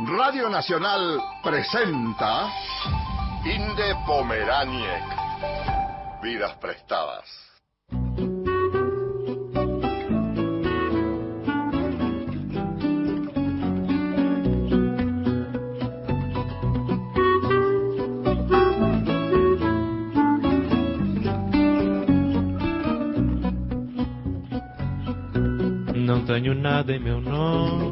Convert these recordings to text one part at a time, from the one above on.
Radio Nacional presenta Inde Pomeraniec. Vidas prestadas.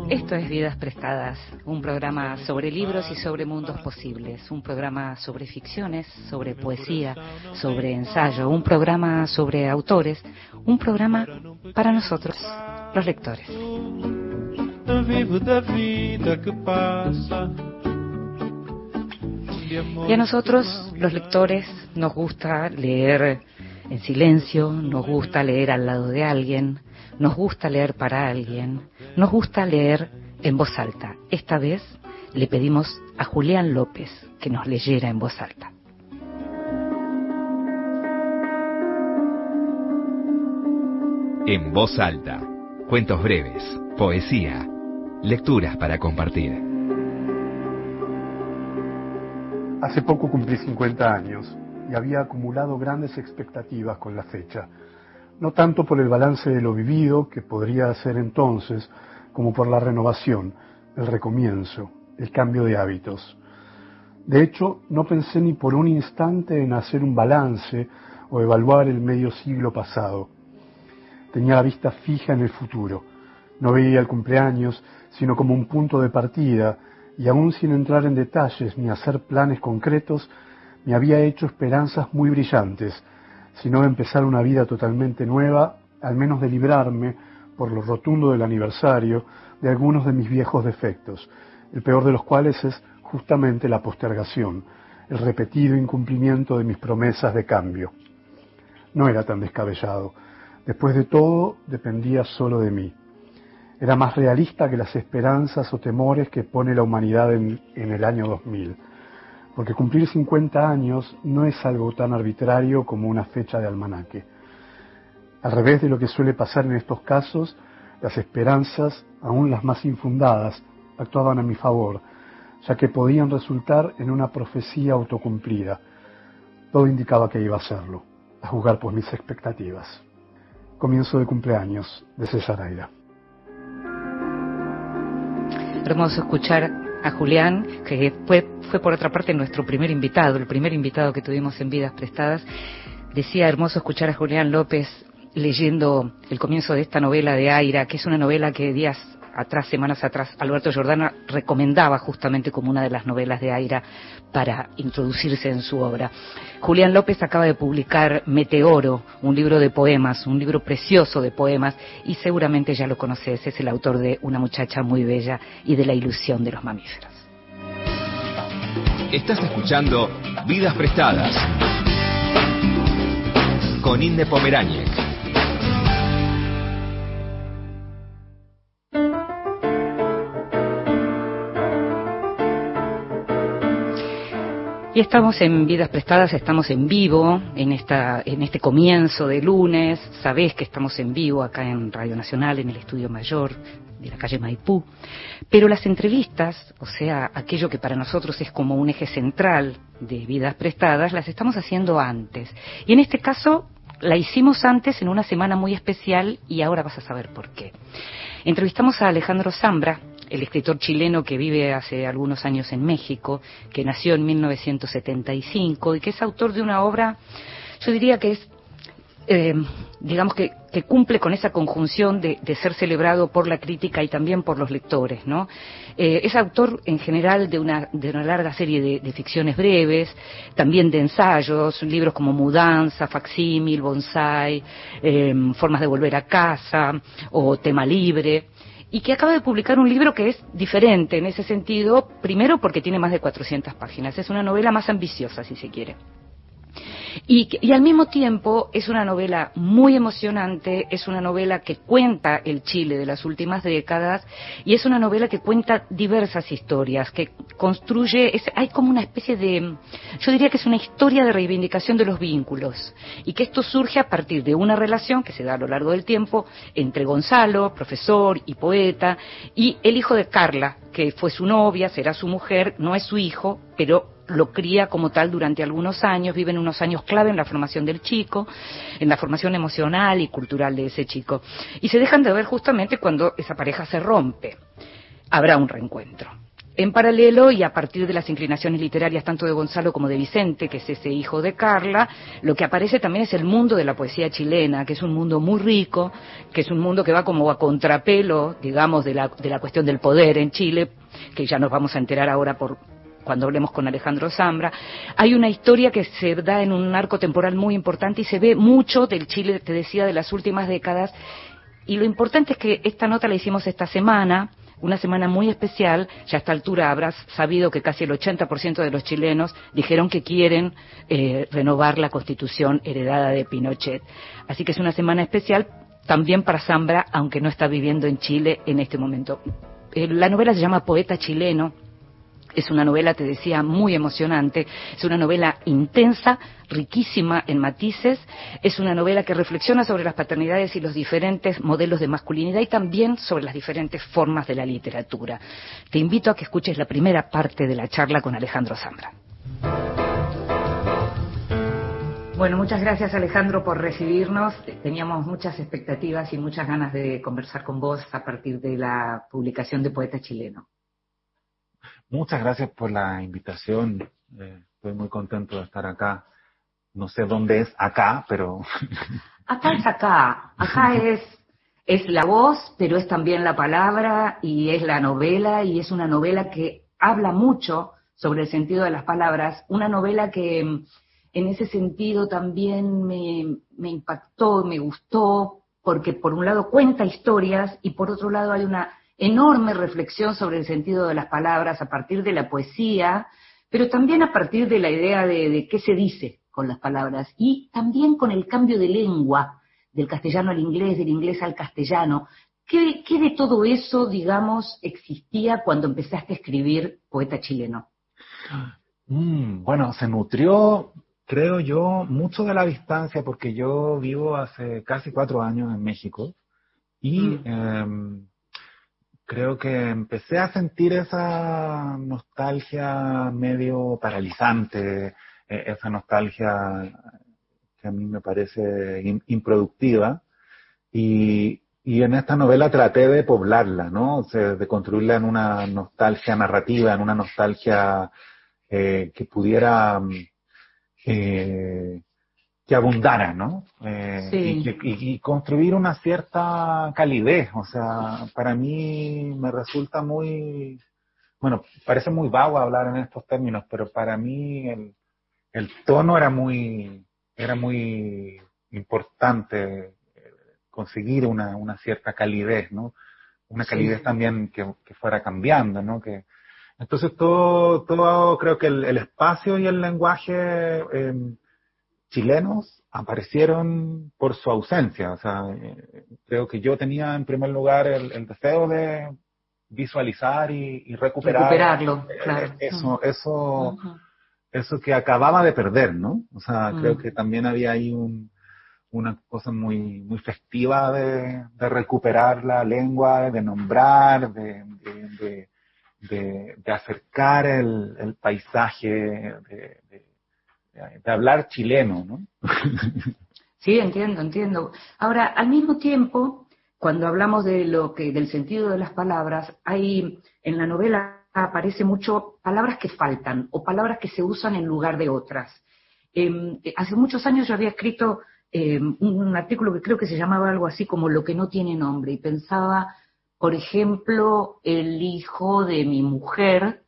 Esto es Vidas Prestadas, un programa sobre libros y sobre mundos posibles, un programa sobre ficciones, sobre poesía, sobre ensayo, un programa sobre autores, un programa para nosotros, los lectores. Y a nosotros, los lectores, nos gusta leer en silencio, nos gusta leer al lado de alguien, nos gusta leer para alguien, nos gusta leer en voz alta. Esta vez le pedimos a Julián López que nos leyera en voz alta. En voz alta, cuentos breves, poesía, lecturas para compartir. Hace poco cumplí 50 años y había acumulado grandes expectativas con la fecha no tanto por el balance de lo vivido, que podría hacer entonces, como por la renovación, el recomienzo, el cambio de hábitos. De hecho, no pensé ni por un instante en hacer un balance o evaluar el medio siglo pasado. Tenía la vista fija en el futuro. No veía el cumpleaños, sino como un punto de partida, y aún sin entrar en detalles ni hacer planes concretos, me había hecho esperanzas muy brillantes, sino de empezar una vida totalmente nueva, al menos de librarme, por lo rotundo del aniversario, de algunos de mis viejos defectos, el peor de los cuales es justamente la postergación, el repetido incumplimiento de mis promesas de cambio. No era tan descabellado. Después de todo, dependía solo de mí. Era más realista que las esperanzas o temores que pone la humanidad en, en el año 2000 porque cumplir 50 años no es algo tan arbitrario como una fecha de almanaque. Al revés de lo que suele pasar en estos casos, las esperanzas, aun las más infundadas, actuaban a mi favor, ya que podían resultar en una profecía autocumplida. Todo indicaba que iba a serlo, a jugar por mis expectativas. Comienzo de cumpleaños de César Aira. Hermoso escuchar a Julián, que fue, fue por otra parte nuestro primer invitado, el primer invitado que tuvimos en Vidas Prestadas. Decía hermoso escuchar a Julián López leyendo el comienzo de esta novela de Aira, que es una novela que días atrás, semanas atrás, Alberto Jordana recomendaba justamente como una de las novelas de Aira para introducirse en su obra. Julián López acaba de publicar Meteoro, un libro de poemas, un libro precioso de poemas, y seguramente ya lo conoces, es el autor de Una muchacha muy bella y de La ilusión de los mamíferos. Estás escuchando Vidas Prestadas con Inde Pomeráñez. Y estamos en Vidas Prestadas, estamos en vivo, en, esta, en este comienzo de lunes. Sabés que estamos en vivo acá en Radio Nacional, en el Estudio Mayor de la calle Maipú. Pero las entrevistas, o sea, aquello que para nosotros es como un eje central de Vidas Prestadas, las estamos haciendo antes. Y en este caso la hicimos antes en una semana muy especial y ahora vas a saber por qué. Entrevistamos a Alejandro Zambra, el escritor chileno que vive hace algunos años en México, que nació en 1975 y que es autor de una obra, yo diría que es eh, digamos que, cumple con esa conjunción de, ser celebrado por la crítica y también por los lectores, ¿no? Eh, es autor en general de una, de una larga serie de, ficciones breves, también de ensayos, libros como Mudanza, Facsímil, Bonsai, eh, Formas de volver a casa o Tema libre y que acaba de publicar un libro que es diferente en ese sentido, primero porque tiene más de 400 páginas, es una novela más ambiciosa, si se quiere. Y, al mismo tiempo es una novela muy emocionante, es una novela que cuenta el Chile de las últimas décadas y es una novela que cuenta diversas historias, que construye, hay como una especie de, yo diría que es una historia de reivindicación de los vínculos y que esto surge a partir de una relación que se da a lo largo del tiempo entre Gonzalo, profesor y poeta, y el hijo de Carla, que fue su novia, será su mujer, no es su hijo, pero lo cría como tal durante algunos años, viven unos años clave en la formación del chico, en la formación emocional y cultural de ese chico. Y se dejan de ver justamente cuando esa pareja se rompe. Habrá un reencuentro. En paralelo, y a partir de las inclinaciones literarias tanto de Gonzalo como de Vicente, que es ese hijo de Carla, lo que aparece también es el mundo de la poesía chilena, que es un mundo muy rico, que es un mundo que va como a contrapelo, digamos, de la, de la cuestión del poder en Chile, que ya nos vamos a enterar ahora por, cuando hablemos con Alejandro Zambra, hay una historia que se da en un arco temporal muy importante y se ve mucho del Chile, te decía, de las últimas décadas. Y lo importante es que esta nota la hicimos esta semana, una semana muy especial. Ya a esta altura habrás sabido que casi el 80% de los chilenos dijeron que quieren eh, renovar la constitución heredada de Pinochet. Así que es una semana especial también para Zambra, aunque no está viviendo en Chile en este momento. Eh, la novela se llama Poeta chileno es una novela, te decía, muy emocionante, es una novela intensa, riquísima en matices, es una novela que reflexiona sobre las paternidades y los diferentes modelos de masculinidad y también sobre las diferentes formas de la literatura. Te invito a que escuches la primera parte de la charla con Alejandro Zambra. Bueno, muchas gracias Alejandro por recibirnos. Teníamos muchas expectativas y muchas ganas de conversar con vos a partir de la publicación de Poeta Chileno. Muchas gracias por la invitación. Eh, estoy muy contento de estar acá. No sé dónde es acá, pero... Acá es acá. Acá es, es la voz, pero es también la palabra y es la novela y es una novela que habla mucho sobre el sentido de las palabras. Una novela que en ese sentido también me, me impactó, me gustó, porque por un lado cuenta historias y por otro lado hay una enorme reflexión sobre el sentido de las palabras a partir de la poesía, pero también a partir de la idea de, qué se dice con las palabras y también con el cambio de lengua del castellano al inglés, del inglés al castellano. ¿Qué, de todo eso, digamos, existía cuando empezaste a escribir poeta chileno? Mm, bueno, se nutrió, creo yo, mucho de la distancia, porque yo vivo hace casi cuatro años en México y mm. em, creo que empecé a sentir esa nostalgia medio paralizante, e-, esa nostalgia que a mí me parece improductiva. Y, y, en esta novela traté de poblarla, ¿no? O sea, de construirla en una nostalgia narrativa, en una nostalgia eh, que pudiera eh, que abundara, ¿no? Eh, y, construir una cierta calidez, o sea, para mí me resulta muy, bueno, parece muy vago hablar en estos términos, pero para mí el, el tono era muy, era muy importante eh, conseguir una, una cierta calidez, ¿no? Una calidez también que, que, fuera cambiando, ¿no? Que, entonces todo, todo creo que el, el espacio y el lenguaje eh, chilenos aparecieron por su ausencia. O sea, eh, creo que yo tenía en primer lugar el, deseo de visualizar y, recuperar recuperarlo, eh, claro. eso, eso, eso que acababa de perder, ¿no? O sea, creo que también había ahí una cosa muy, muy festiva de, recuperar la lengua, de nombrar, de, de, acercar el, el paisaje, de, de hablar chileno, ¿no? sí, entiendo, entiendo. Ahora, al mismo tiempo, cuando hablamos de lo que, del sentido de las palabras, hay en la novela aparece mucho palabras que faltan o palabras que se usan en lugar de otras. Em, hace muchos años yo había escrito em, un artículo que creo que se llamaba algo así como Lo que no tiene nombre y pensaba, por ejemplo, el hijo de mi mujer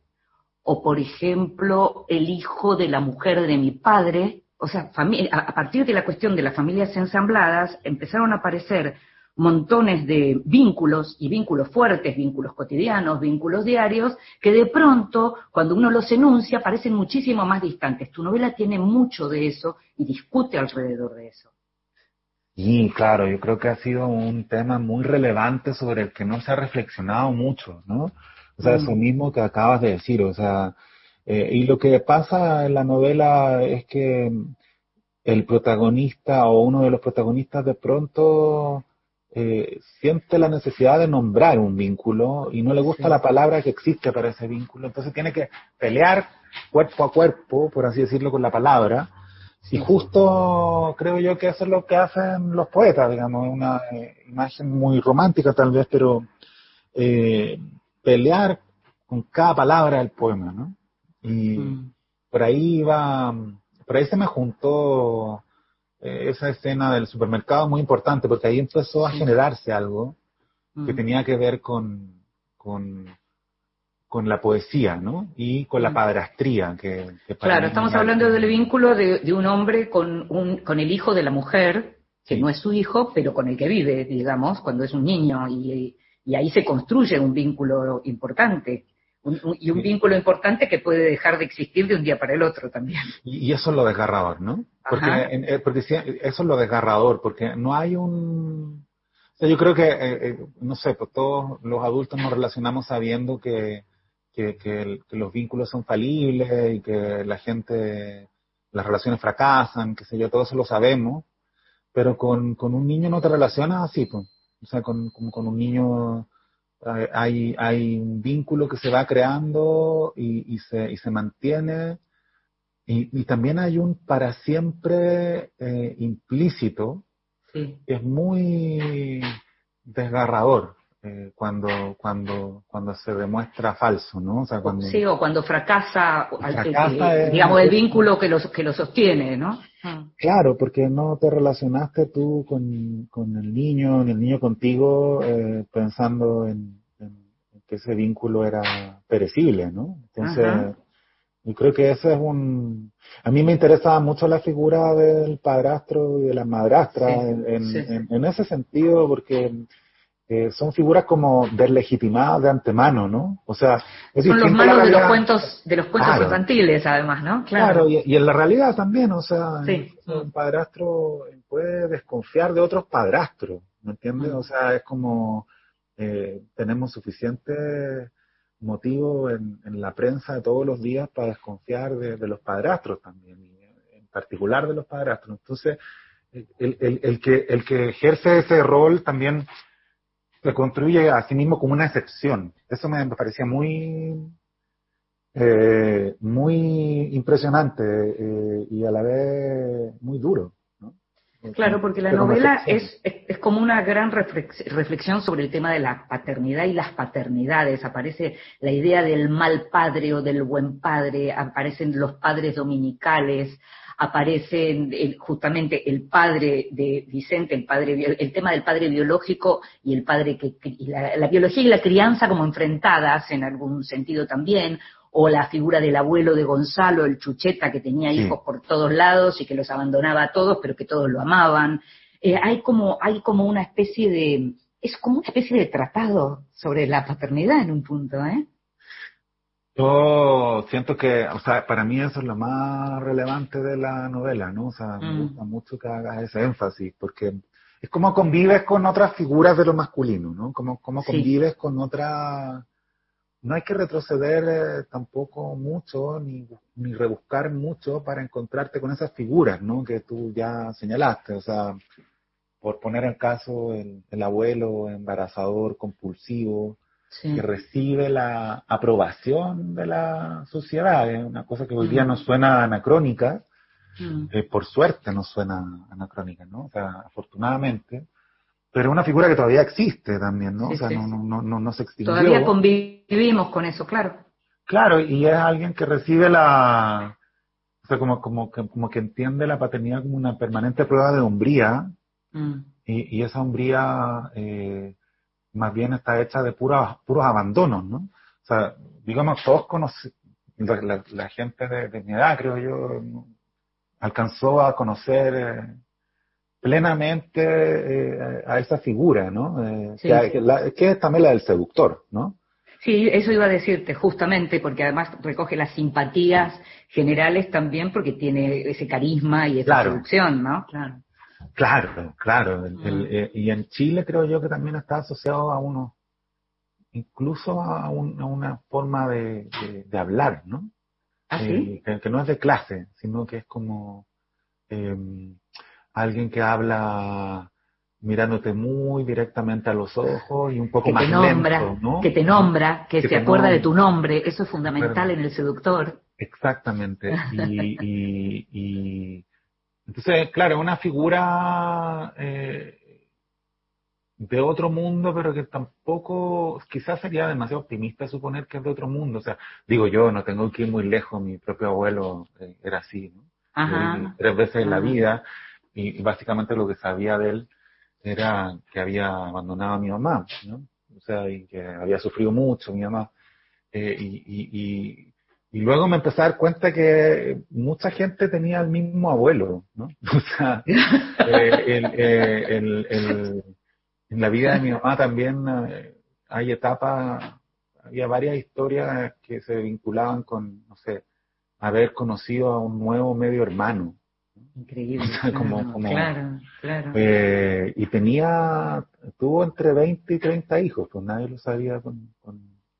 o por ejemplo el hijo de la mujer de mi padre, o sea, a partir de la cuestión de las familias ensambladas empezaron a aparecer montones de vínculos y vínculos fuertes, vínculos cotidianos, vínculos diarios, que de pronto, cuando uno los enuncia, parecen muchísimo más distantes. Tu novela tiene mucho de eso y discute alrededor de eso. Y claro, yo creo que ha sido un tema muy relevante sobre el que no se ha reflexionado mucho, ¿no? O sea, eso mm. mismo que acabas de decir, o sea, eh, y lo que pasa en la novela es que el protagonista o uno de los protagonistas de pronto eh, siente la necesidad de nombrar un vínculo y no le gusta la palabra que existe para ese vínculo, entonces tiene que pelear cuerpo a cuerpo, por así decirlo, con la palabra. Y justo creo yo que eso es lo que hacen los poetas, digamos, una eh, imagen muy romántica tal vez, pero eh, pelear con cada palabra del poema, ¿no? Y mm. por ahí va, por ahí se me juntó eh, esa escena del supermercado muy importante, porque ahí empezó a generarse algo que mm. tenía que ver con, con, con, la poesía, ¿no? Y con la mm. padrastría. Que, claro, estamos hablando del vínculo de, de, un hombre con, un, con el hijo de la mujer, que no es su hijo, pero con el que vive, digamos, cuando es un niño, y, y ahí se construye un vínculo importante y un vínculo importante que puede dejar de existir de un día para el otro también. Y, eso es lo desgarrador, ¿no? Porque, eh, porque eso es lo desgarrador, porque no hay un... O sea, yo creo que, eh, eh, no sé, pues todos los adultos nos relacionamos sabiendo que, que, que, los vínculos son falibles y que la gente, las relaciones fracasan, qué sé yo, todo eso lo sabemos, pero con, con un niño no te relacionas así, pues. O sea, con, con un niño hay, hay un vínculo que se va creando y, se, y se mantiene. Y, también hay un para siempre eh, implícito que es muy desgarrador. Eh, cuando, cuando, cuando se demuestra falso, ¿no? O sea, cuando, sí, o cuando fracasa, digamos, el vínculo que lo, que lo sostiene, ¿no? Mm. Claro, porque no te relacionaste tú con, con el niño, ni el niño contigo, eh, pensando en, que ese vínculo era perecible, ¿no? Entonces, yo creo que ese es un... A mí me interesaba mucho la figura del padrastro y de la madrastra en, en, ese sentido, porque eh, son figuras como deslegitimadas de antemano, ¿no? O sea, son los malos de los cuentos de los cuentos infantiles, además, ¿no? Claro, y, en la realidad también, o sea, un padrastro puede desconfiar de otros padrastros, ¿me entiendes? Mm. O sea, es como eh, tenemos suficiente motivo en, la prensa de todos los días para desconfiar de, los padrastros también, en particular de los padrastros. Entonces, el, el, el, que, el que ejerce ese rol también se construye a sí mismo como una excepción. Eso me, parecía muy, eh, muy impresionante eh, y a la vez muy duro. Claro, porque la novela es, es, como una gran reflexión sobre el tema de la paternidad y las paternidades. Aparece la idea del mal padre o del buen padre, aparecen los padres dominicales, aparece justamente el padre de Vicente, el padre, el tema del padre biológico y el padre que, la, biología y la crianza como enfrentadas en algún sentido también, o la figura del abuelo de Gonzalo, el chucheta que tenía hijos por todos lados y que los abandonaba a todos, pero que todos lo amaban. Eh, hay como, hay como una especie de, es como una especie de tratado sobre la paternidad en un punto, ¿eh? Yo siento que, o sea, para mí eso es lo más relevante de la novela, ¿no? O sea, me mm. gusta mucho que hagas ese énfasis, porque es como convives con otras figuras de lo masculino, ¿no? Como, como convives con otra... No hay que retroceder eh, tampoco mucho, ni, ni rebuscar mucho para encontrarte con esas figuras, ¿no? Que tú ya señalaste, o sea, por poner el caso, el, el abuelo embarazador compulsivo, que recibe la aprobación de la sociedad. Es una cosa que hoy día nos suena anacrónica, mm. eh, por suerte nos suena anacrónica, ¿no? O sea, afortunadamente. Pero una figura que todavía existe también, ¿no? o sea, no, no, no, no, se extinguió. Todavía convivimos con eso, claro. Claro, y es alguien que recibe la, o sea, como, como, que, como que entiende la paternidad como una permanente prueba de hombría, mm. y, y, esa hombría eh, más bien está hecha de puros, puros abandonos, ¿no? O sea, digamos, todos conocemos, la, gente de, mi edad, creo yo, alcanzó a conocer eh, plenamente eh, a esa figura, ¿no? Eh, que, es también la del seductor, ¿no? Sí, eso iba a decirte, justamente, porque además recoge las simpatías generales también, porque tiene ese carisma y esa seducción, ¿no? Claro. Claro, claro. Mm. Eh, y en Chile creo yo que también está asociado a uno, incluso a, una forma de, hablar, ¿no? ¿Ah, eh, que, no es de clase, sino que es como em, alguien que habla mirándote muy directamente a los ojos y un poco más nombra, lento, ¿no? Que te nombra, que, se acuerda de tu nombre, eso es fundamental en el seductor. Exactamente. Y, y, entonces, claro, una figura eh, de otro mundo, pero que tampoco, quizás sería demasiado optimista suponer que es de otro mundo. O sea, digo yo, no tengo que ir muy lejos, mi propio abuelo eh, era así, ¿no? Ajá. tres veces en la vida y, básicamente lo que sabía de él era que había abandonado a mi mamá, ¿no? O sea, y que había sufrido mucho mi mamá. Eh, y, y, luego me empecé a dar cuenta que mucha gente tenía el mismo abuelo, ¿no? O sea, eh, eh, el, el, en la vida de mi mamá también hay etapas, había varias historias que se vinculaban con, no sé, haber conocido a un nuevo medio hermano, Increíble. como, como, claro, claro. Eh, y tenía, tuvo entre 20 y 30 hijos, pues nadie lo sabía con,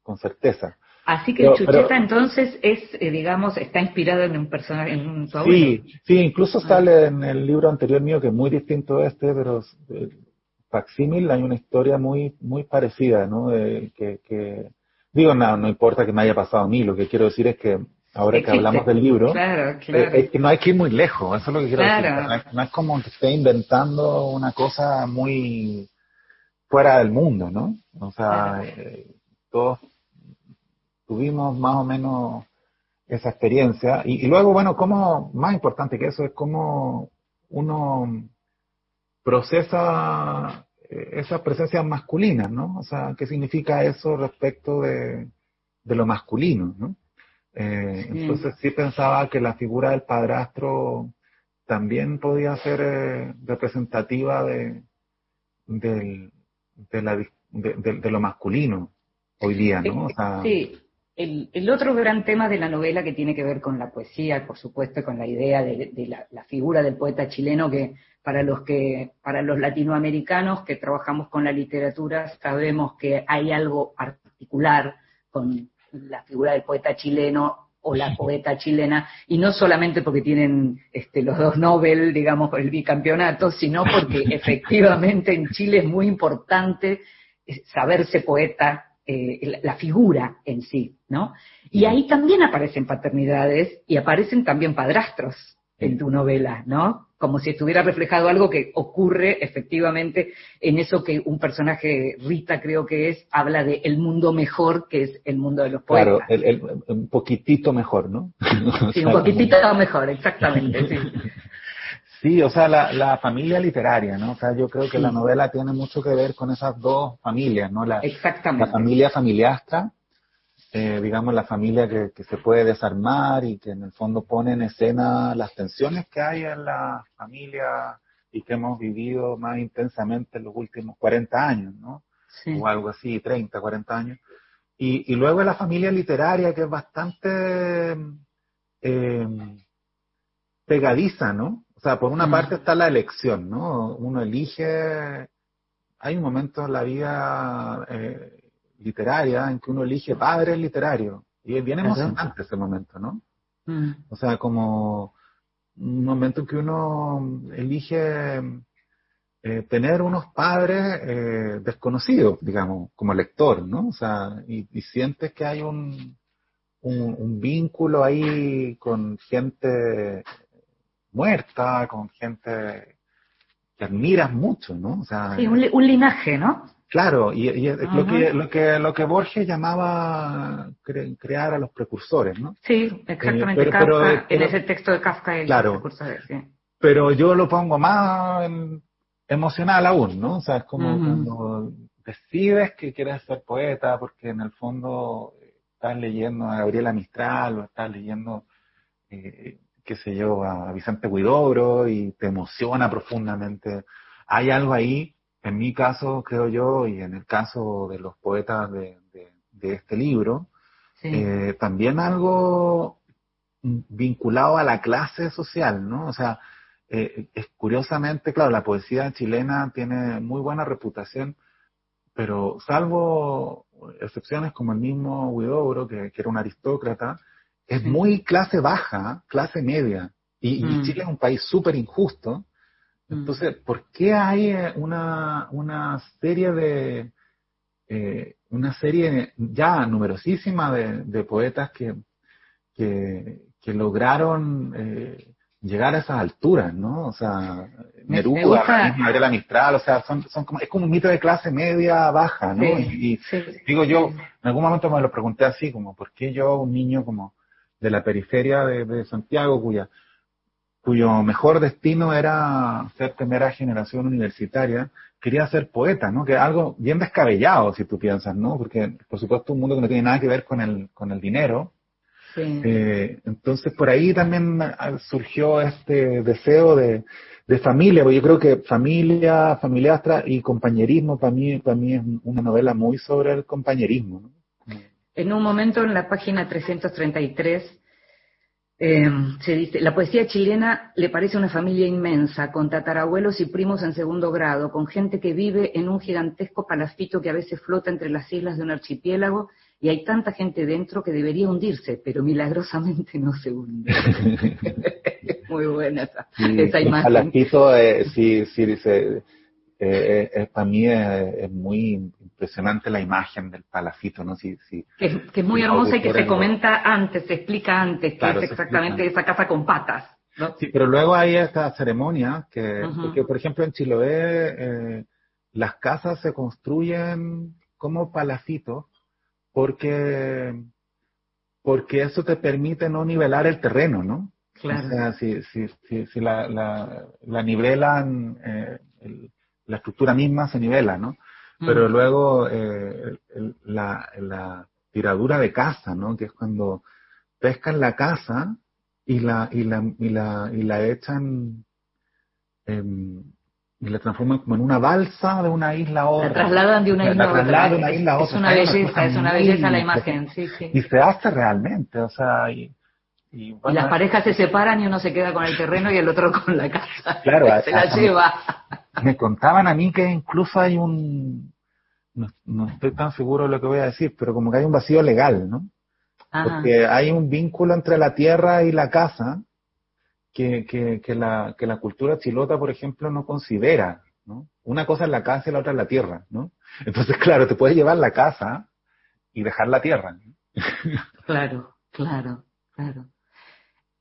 con, certeza. Así que Chucheta entonces es, eh, digamos, está inspirado en un personaje, en un Sí, sí, incluso ah. sale en el libro anterior mío, que es muy distinto a este, pero eh, facsímil hay una historia muy, muy parecida, ¿no? que, que, digo, no, no importa que me haya pasado a mí, lo que quiero decir es que ahora que hablamos del libro, claro, claro. Eh, no hay que ir muy lejos, eso es lo que quiero decir. No es, como que esté inventando una cosa muy fuera del mundo, ¿no? O sea, eh, todos tuvimos más o menos esa experiencia. Y, luego, bueno, como, más importante que eso, es cómo uno procesa eh, esas presencias masculinas, ¿no? O sea, ¿qué significa eso respecto de, de lo masculino, ¿no? Eh, entonces sí pensaba que la figura del padrastro también podía ser eh, representativa de, de, la, de, lo masculino hoy día, ¿no? sí, el, el, otro gran tema de la novela que tiene que ver con la poesía, por supuesto, con la idea de, la, la, figura del poeta chileno que para los que para los latinoamericanos que trabajamos con la literatura sabemos que hay algo particular con la figura del poeta chileno o la poeta chilena, y no solamente porque tienen este, los dos Nobel, digamos, el bicampeonato, sino porque efectivamente en Chile es muy importante eh, saberse poeta, eh, la figura en sí, ¿no? Y ahí también aparecen paternidades y aparecen también padrastros en tu novela, ¿no? Como si estuviera reflejado algo que ocurre efectivamente en eso que un personaje, Rita creo que es, habla de el mundo mejor, que es el mundo de los poetas. Claro, el, un poquitito mejor, ¿no? Sí, un poquitito mejor, exactamente, sí. Sí, o sea, la, la, familia literaria, ¿no? O sea, yo creo que la novela tiene mucho que ver con esas dos familias, ¿no? La, Exactamente. La familia familiastra eh, digamos, la familia que, se puede desarmar y que en el fondo pone en escena las tensiones que hay en la familia y que hemos vivido más intensamente en los últimos 40 años, ¿no? O algo así, 30, 40 años. Y, y luego la familia literaria que es bastante eh, pegadiza, ¿no? O sea, por una mm. parte está la elección, ¿no? Uno elige, hay un momento en la vida eh, literaria en que uno elige padres literarios. Y es bien emocionante ese momento, ¿no? Mm. O sea, como un momento en que uno elige eh, tener unos padres eh, desconocidos, digamos, como lector, ¿no? O sea, y, sientes que hay un, un, vínculo ahí con gente muerta, con gente que admiras mucho, ¿no? O sea, sí, un linaje, ¿no? Claro, y, lo, que, lo, que, lo que Borges llamaba crear a los precursores, ¿no? Sí, exactamente. Eh, Kafka, en ese texto de Kafka, el claro, precursores, sí. Pero yo lo pongo más emocional aún, ¿no? O sea, es como cuando decides que quieres ser poeta porque en el fondo estás leyendo a Gabriela Mistral o estás leyendo, eh, qué sé yo, a Vicente Huidobro y te emociona profundamente. Hay algo ahí en mi caso, creo yo, y en el caso de los poetas de, este libro, eh, también algo vinculado a la clase social, ¿no? O sea, eh, es curiosamente, claro, la poesía chilena tiene muy buena reputación, pero salvo excepciones como el mismo Huidobro, que, era un aristócrata, es muy clase baja, clase media. Y, y, mm. Chile es un país súper injusto, Mm. Entonces, ¿por qué hay eh, una, una serie de, eh, una serie ya numerosísima de, poetas que, que, lograron eh, llegar a esas alturas, ¿no? O sea, Neruda, Gabriela Mistral, o sea, son, son como, es como un mito de clase media baja, ¿no? y, digo yo, en algún momento me lo pregunté así, como, ¿por qué yo, un niño como de la periferia de, Santiago, cuya, cuyo mejor destino era ser primera generación universitaria, quería ser poeta, ¿no? Que algo bien descabellado, si tú piensas, ¿no? Porque, por supuesto, un mundo que no tiene nada que ver con el, con el dinero, eh, entonces por ahí también surgió este deseo de, familia, porque yo creo que familia, familiastra y compañerismo para mí, para mí es una novela muy sobre el compañerismo. En un momento en la página 333 eh, se dice, la poesía chilena le parece una familia inmensa, con tatarabuelos y primos en segundo grado, con gente que vive en un gigantesco palafito que a veces flota entre las islas de un archipiélago y hay tanta gente dentro que debería hundirse, pero milagrosamente no se hunde. Muy buena esa, esa imagen. Al eh, sí, sí, dice, eh, eh, para mí es, muy impresionante la imagen del palafito, ¿no? Sí, sí, que, es muy hermosa y que se comenta antes, se explica antes, que es exactamente esa casa con patas. ¿no? Sí, pero luego hay esta ceremonia que, porque, por ejemplo, en Chiloé las casas se construyen como palafitos porque, porque eso te permite no nivelar el terreno, ¿no? Claro. O sea, si, si, si, la, la, la nivelan, eh, la estructura misma se nivela, ¿no? Pero mm. luego eh, la, la tiradura de casa, ¿no? Que es cuando pescan la casa y la, y la, y la, y la echan, y la transforman como en una balsa de una isla a otra. La trasladan de una isla a otra. Es una belleza, es una belleza la imagen, sí, sí. Y se hace realmente, o sea, y, y, las parejas se separan y uno se queda con el terreno y el otro con la casa. Claro, se la lleva. Me contaban a mí que incluso hay un, no, no, estoy tan seguro de lo que voy a decir, pero como que hay un vacío legal, ¿no? Porque hay un vínculo entre la tierra y la casa, que, que, que, la, que la cultura chilota, por ejemplo, no considera, ¿no? Una cosa es la casa y la otra es la tierra, ¿no? Entonces, claro, te puedes llevar la casa y dejar la tierra. Claro, claro, claro.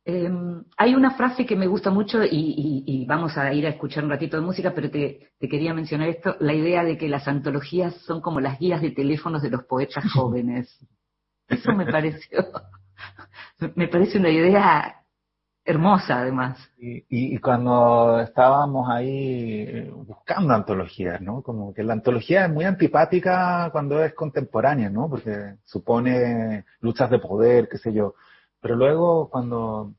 Em, hay una frase que me gusta mucho y, vamos a ir a escuchar un ratito de música, pero te, te, quería mencionar esto, la idea de que las antologías son como las guías de teléfonos de los poetas jóvenes. Eso me pareció, me parece una idea hermosa además. Y, y, cuando estábamos ahí eh, buscando antologías, ¿no? Como que la antología es muy antipática cuando es contemporánea, ¿no? Porque supone luchas de poder, qué sé yo. Pero luego cuando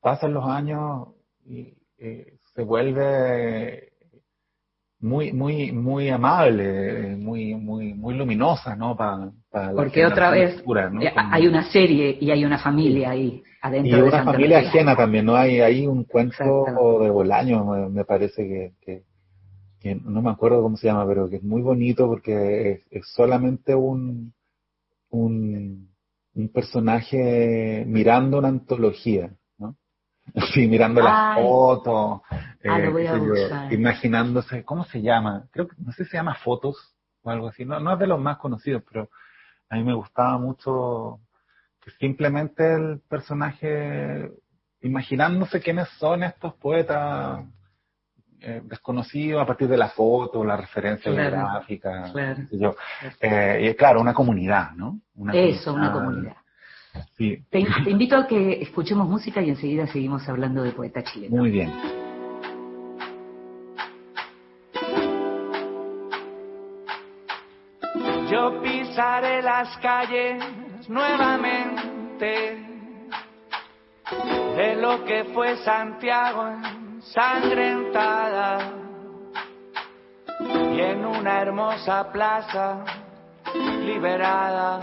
pasan los años y, se vuelve muy muy muy amable, muy muy muy luminosa, ¿no? Para, Porque otra vez hay una serie y hay una familia ahí y una familia ajena también, ¿no? Hay, hay un cuento de Bolaño, me, parece que, que, no me acuerdo cómo se llama, pero que es muy bonito porque es, solamente un, un, personaje mirando una antología, ¿no? Sí, mirando las fotos, ah, eh, imaginándose, ¿cómo se llama? Creo que, no sé si se llama Fotos o algo así, no, no es de los más conocidos, pero a mí me gustaba mucho que simplemente el personaje imaginándose quiénes son estos poetas eh, desconocidos a partir de la foto, la referencia gráfica, eh, y claro, una comunidad, ¿no? Eso, una comunidad. Te, te, invito a que escuchemos música y enseguida seguimos hablando de poeta chileno. Muy bien. Yo pisaré las calles nuevamente de lo que fue Santiago ensangrentada y en una hermosa plaza liberada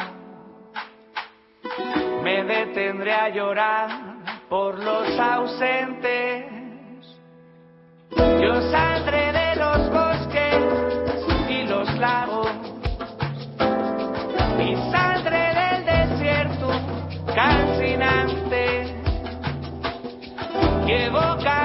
me detendré a llorar por los ausentes. Yo saldré de los bosques y los lagos y saldré calcinante que evocaré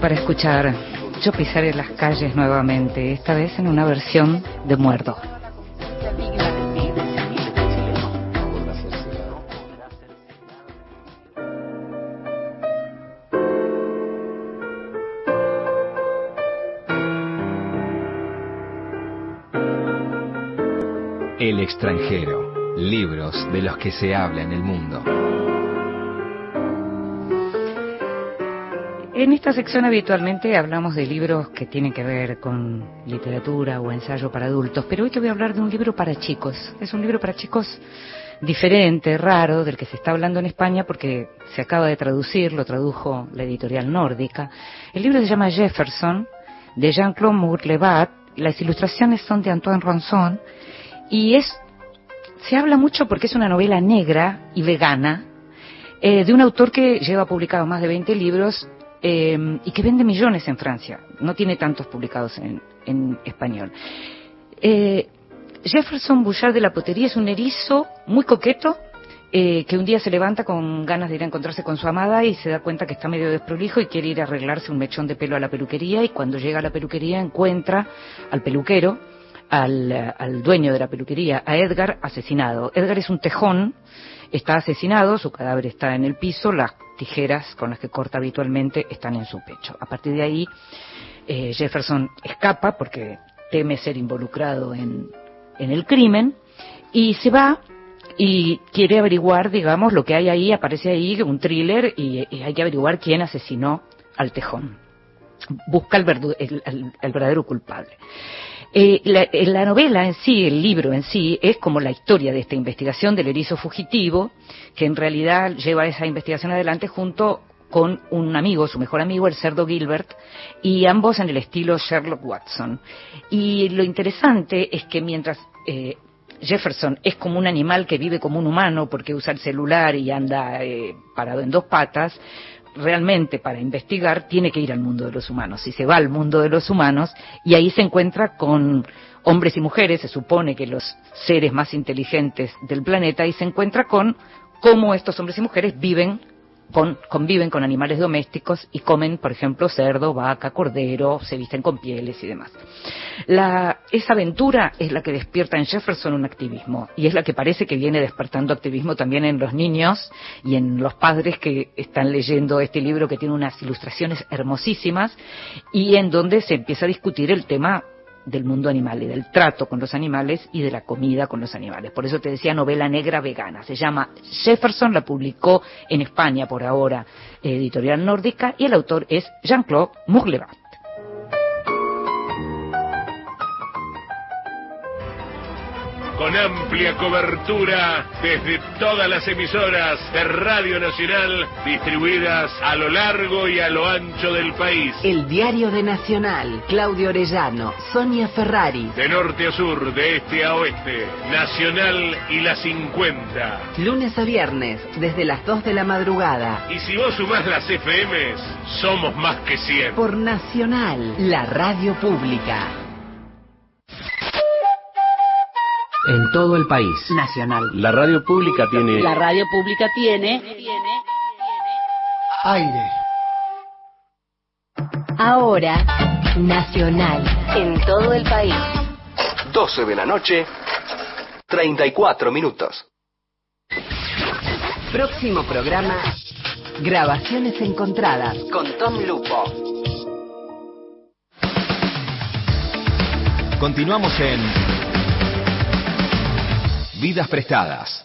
Para escuchar. Yo pisaré las calles nuevamente, esta vez en una versión de Muerdo. El extranjero. Libros de los que se habla en el mundo. En esta sección habitualmente hablamos de libros que tienen que ver con literatura o ensayo para adultos, pero hoy te voy a hablar de un libro para chicos. Es un libro para chicos diferente, raro, del que se está hablando en España porque se acaba de traducir, lo tradujo la editorial nórdica. El libro se llama Jefferson, de Jean-Claude Mourlevat. Las ilustraciones son de Antoine Ronson y es se habla mucho porque es una novela negra y vegana eh, de un autor que lleva publicado más de 20 libros eh, y que vende millones en Francia. No tiene tantos publicados en, en español. Eh, Jefferson Bouchard de la Potería es un erizo muy coqueto eh, que un día se levanta con ganas de ir a encontrarse con su amada y se da cuenta que está medio desprolijo y quiere ir a arreglarse un mechón de pelo a la peluquería y cuando llega a la peluquería encuentra al peluquero, al, al dueño de la peluquería, a Edgar asesinado. Edgar es un tejón, está asesinado, su cadáver está en el piso, las tijeras con las que corta habitualmente están en su pecho. A partir de ahí, eh, Jefferson escapa porque teme ser involucrado en, en el crimen y se va y quiere averiguar, digamos, lo que hay ahí, aparece ahí un thriller y, hay que averiguar quién asesinó al tejón. Busca verdu- el- el- el verdadero culpable. Eh, la, eh, la novela en sí, el libro en sí, es como la historia de esta investigación del erizo fugitivo, que en realidad lleva esa investigación adelante junto con un amigo, su mejor amigo, el cerdo Gilbert, y ambos en el estilo Sherlock Watson. Y lo interesante es que mientras eh, Jefferson es como un animal que vive como un humano porque usa el celular y anda eh, parado en dos patas, realmente para investigar tiene que ir al mundo de los humanos. Y se va al mundo de los humanos y ahí se encuentra con hombres y mujeres, se supone que los seres más inteligentes del planeta y se encuentra con cómo estos hombres y mujeres viven con, conviven con animales domésticos y comen, por ejemplo, cerdo, vaca, cordero, se visten con pieles y demás. La, esa aventura es la que despierta en Jefferson un activismo y es la que parece que viene despertando activismo también en los niños y en los padres que están leyendo este libro que tiene unas ilustraciones hermosísimas y en donde se empieza a discutir el tema del mundo animal y del trato con los animales y de la comida con los animales. Por eso te decía novela negra vegana. Se llama Jefferson, la publicó en España por ahora, editorial nórdica, y el autor es Jean-Claude Mourlevat. Con amplia cobertura desde todas las emisoras de Radio Nacional distribuidas a lo largo y a lo ancho del país. El Diario de Nacional, Claudio Orellano, Sonia Ferrari. De norte a sur, de este a oeste, Nacional y la 50. Lunes a viernes, desde las 2 de la madrugada. Y si vos sumás las FMs, somos más que 100. Por Nacional, la radio pública. En todo el país. Nacional. La radio pública tiene... La radio pública tiene... Aire. Ahora, Nacional. En todo el país. 12 de la noche, 34 minutos. Próximo programa, Grabaciones Encontradas. Con Tom Lupo. Continuamos en Vidas Prestadas.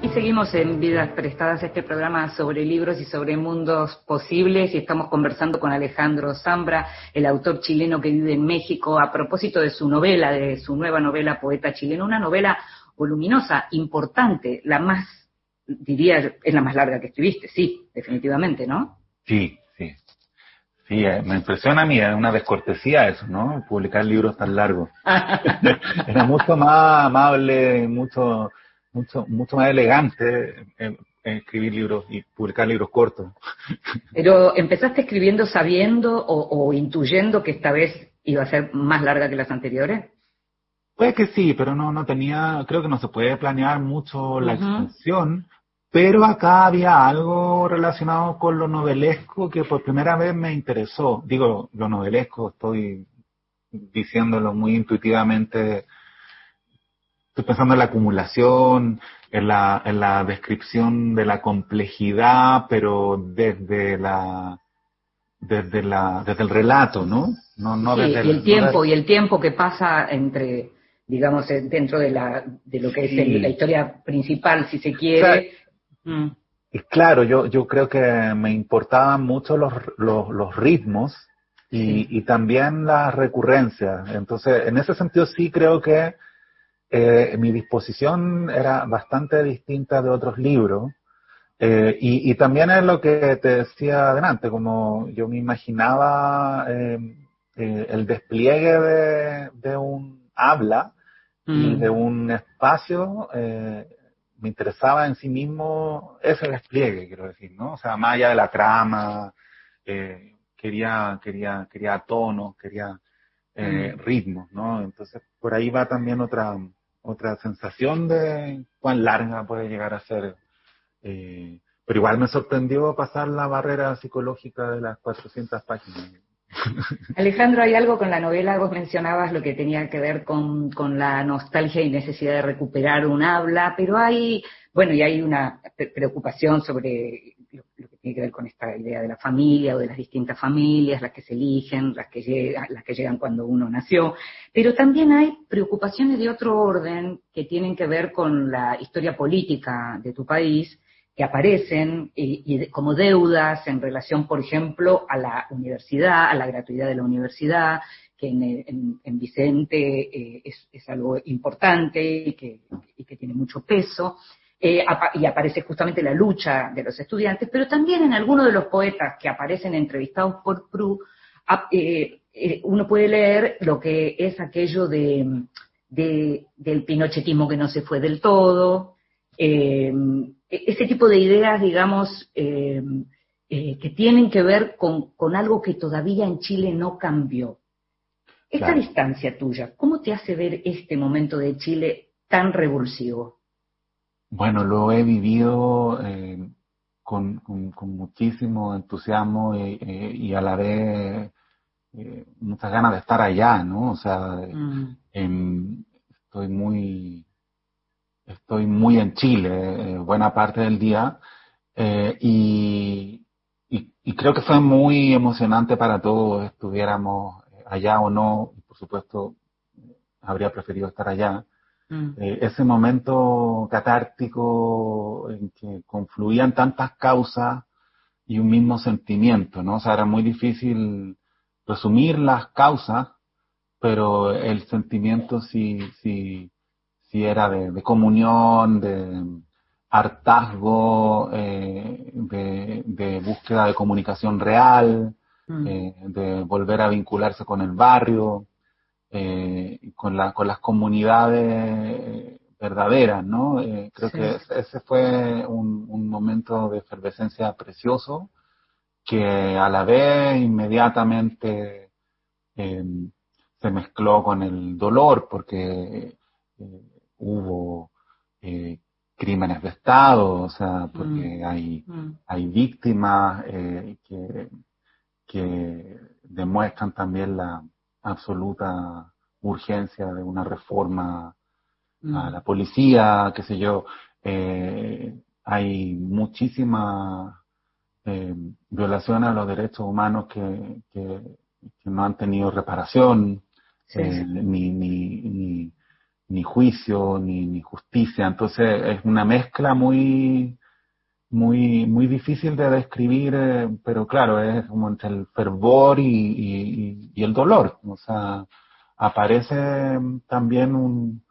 Y seguimos en Vidas Prestadas, este programa sobre libros y sobre mundos posibles, y estamos conversando con Alejandro Zambra, el autor chileno que vive en México, a propósito de su novela, de su nueva novela Poeta Chileno, una novela voluminosa, importante, la más, diría, es la más larga que escribiste, sí, definitivamente, ¿no? Sí, sí. Eh, me impresiona a mí, es una descortesía eso, ¿no? Publicar libros tan largos. Era mucho más amable, mucho mucho, mucho más elegante en, escribir libros y publicar libros cortos. Pero empezaste escribiendo sabiendo o, intuyendo que esta vez iba a ser más larga que las anteriores. Puede que sí, pero no, no tenía, creo que no se puede planear mucho la extensión, pero acá había algo relacionado con lo novelesco que por primera vez me interesó. Digo, lo novelesco, estoy diciéndolo muy intuitivamente Estoy pensando en la acumulación, en la, en la descripción de la complejidad, pero desde la desde la desde el relato, ¿no? No, no desde el, y el tiempo y el tiempo que pasa entre digamos dentro de la de lo que es la historia principal, si se quiere. Mm. Y claro, yo yo creo que me importaban mucho los los, los ritmos y, y también las recurrencias. Entonces, en ese sentido sí creo que eh, mi disposición era bastante distinta de otros libros. Eh, y, también es lo que te decía adelante, como yo me imaginaba eh, el despliegue de, un habla y mm. de un espacio, me interesaba en sí mismo ese despliegue, quiero decir, ¿no? O sea, más allá de la trama, quería, quería, quería tonos, quería mm. ritmos, ¿no? Entonces, por ahí va también otra, otra sensación de cuán larga puede llegar a ser. Eh, pero igual me sorprendió pasar la barrera psicológica de las 400 páginas. Alejandro, hay algo con la novela, vos mencionabas lo que tenía que ver con, con la nostalgia y necesidad de recuperar un habla, pero hay, bueno, y hay una preocupación sobre lo, que tiene que ver con esta idea de la familia o de las distintas familias, las que se eligen, las que, llegan, las que llegan cuando uno nació, pero también hay preocupaciones de otro orden que tienen que ver con la historia política de tu país, que aparecen como deudas en relación, por ejemplo, a la universidad, a la gratuidad de la universidad, que en, Vicente eh, es, algo importante y que, tiene mucho peso. Eh, y aparece justamente la lucha de los estudiantes, pero también en algunos de los poetas que aparecen entrevistados por Pru, eh, uno puede leer lo que es aquello de, del pinochetismo que no se fue del todo, ese tipo de ideas, digamos, que tienen que ver con, algo que todavía en Chile no cambió. Esta distancia tuya, ¿cómo te hace ver este momento de Chile tan revulsivo? Bueno, lo he vivido eh, con, con, muchísimo entusiasmo y, a la vez eh, muchas ganas de estar allá, ¿no? O sea, mm. estoy muy estoy muy en Chile eh, buena parte del día y, y, creo que fue muy emocionante para todos estuviéramos allá o no, por supuesto habría preferido estar allá. Mm. Eh, ese momento catártico en que confluían tantas causas y un mismo sentimiento, ¿no? O sea, era muy difícil resumir las causas, pero el sentimiento sí, sí, sí era de, comunión, de hartazgo, eh, de, búsqueda de comunicación real, mm. eh, de volver a vincularse con el barrio, eh, con, la, con las comunidades verdaderas, ¿no? Creo que ese fue un, un, momento de efervescencia precioso que a la vez inmediatamente se mezcló con el dolor porque hubo eh, crímenes de Estado, o sea, porque mm. hay, mm. hay víctimas que, que demuestran también la, absoluta urgencia de una reforma a mm. la policía, qué sé yo. Eh, hay muchísima eh, violación a los derechos humanos que, que, no han tenido reparación, eh, Ni, ni, ni juicio, ni, ni justicia. Entonces es una mezcla muy, muy, muy difícil de describir, eh, pero claro, es como entre el fervor y, y, y el dolor. O sea, aparece también un,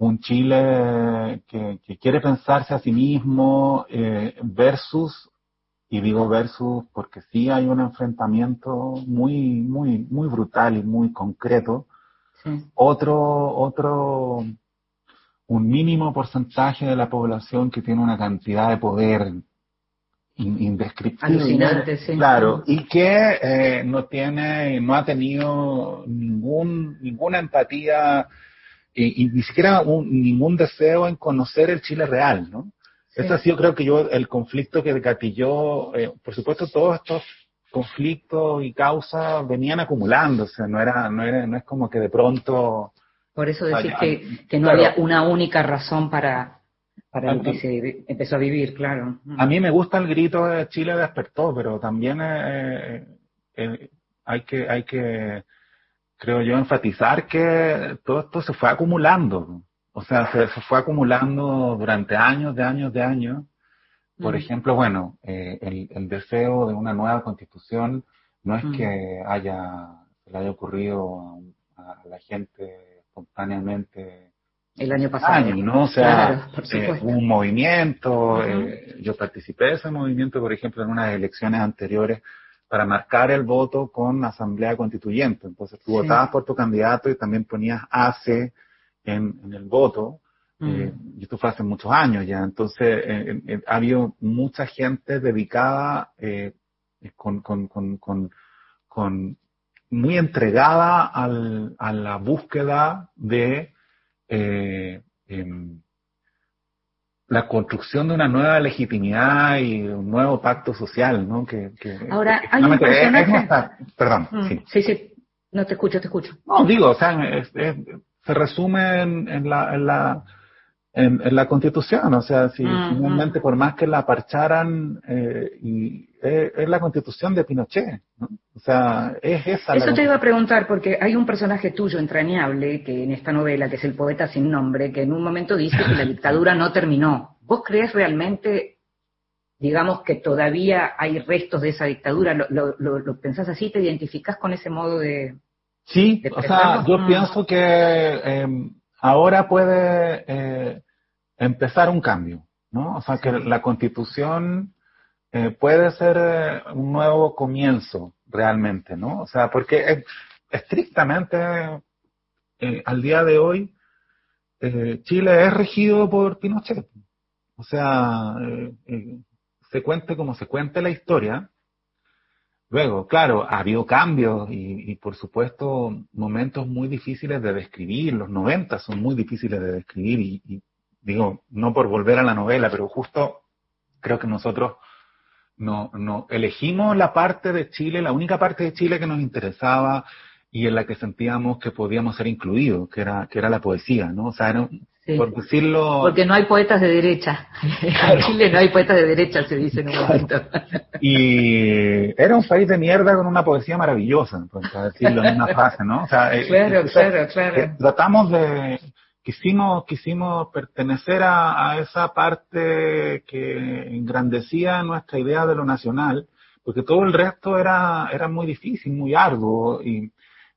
un Chile que, que, quiere pensarse a sí mismo eh, versus, y digo versus porque sí hay un enfrentamiento muy, muy, muy brutal y muy concreto. Sí. Otro, otro, un mínimo porcentaje de la población que tiene una cantidad de poder indescriptible. Alucinante, sí. Claro, y que eh, no tiene, no ha tenido ningún, ninguna empatía y, y ni siquiera un, ningún deseo en conocer el Chile real, ¿no? Sí. Ese ha sido, creo que yo, el conflicto que gatilló, eh, por supuesto, todos estos conflictos y causas venían acumulándose, no era, no era, no es como que de pronto. Por eso decís que, que no claro. había una única razón para, para lo que se empezó a vivir, claro. A mí me gusta el grito de Chile despertó, pero también eh, eh, hay que, hay que creo yo, enfatizar que todo esto se fue acumulando. O sea, se, se fue acumulando durante años, de años, de años. Por ejemplo, bueno, eh, el, el, deseo de una nueva constitución no es que haya, le haya ocurrido a, a la gente espontáneamente el año pasado. Año, ¿no? O sea, claro, eh, un movimiento, uh -huh. eh, yo participé de ese movimiento, por ejemplo, en unas elecciones anteriores para marcar el voto con asamblea constituyente. Entonces tú sí. votabas por tu candidato y también ponías AC en, en el voto. Mm. Eh, y esto fue hace muchos años ya. Entonces eh, eh, ha habido mucha gente dedicada eh, con, con, con, con, muy entregada al, a la búsqueda de eh, eh, la construcción de una nueva legitimidad y un nuevo pacto social, ¿no? Que, que Ahora, que, hay un personaje... Es, es, perdón, mm, sí. Sí, sí, no te escucho, te escucho. No, digo, o sea, es, se resume en, en la... En la en, en, la constitución, o sea, si finalmente por más que la parcharan, eh, y es, es, la constitución de Pinochet, ¿no? O sea, es esa. Eso te iba a preguntar, porque hay un personaje tuyo entrañable, que en esta novela, que es el poeta sin nombre, que en un momento dice que la dictadura no terminó. ¿Vos crees realmente, digamos, que todavía hay restos de esa dictadura? ¿Lo, lo, lo, lo pensás así? ¿Te identificás con ese modo de...? Sí, de o sea, yo mm. pienso que... Eh, ahora puede eh, empezar un cambio, ¿no? O sea, que la constitución eh, puede ser eh, un nuevo comienzo realmente, ¿no? O sea, porque estrictamente eh, al día de hoy Chile es regido por Pinochet. O sea, se cuente como se cuente la historia, Luego, claro, ha habido cambios y, y, por supuesto momentos muy difíciles de describir. Los 90 son muy difíciles de describir y, y, digo, no por volver a la novela, pero justo creo que nosotros no, no elegimos la parte de Chile, la única parte de Chile que nos interesaba y en la que sentíamos que podíamos ser incluidos, que era, que era la poesía, ¿no? O sea, era, Sí. por decirlo. Porque no hay poetas de derecha. Claro. En Chile no hay poetas de derecha, se dice en un momento. Y era un país de mierda con una poesía maravillosa, para decirlo en una frase, ¿no? O sea, claro, eh, claro, claro. Eh, tratamos de, quisimos, quisimos pertenecer a, a, esa parte que engrandecía nuestra idea de lo nacional, porque todo el resto era, era muy difícil, muy arduo. Y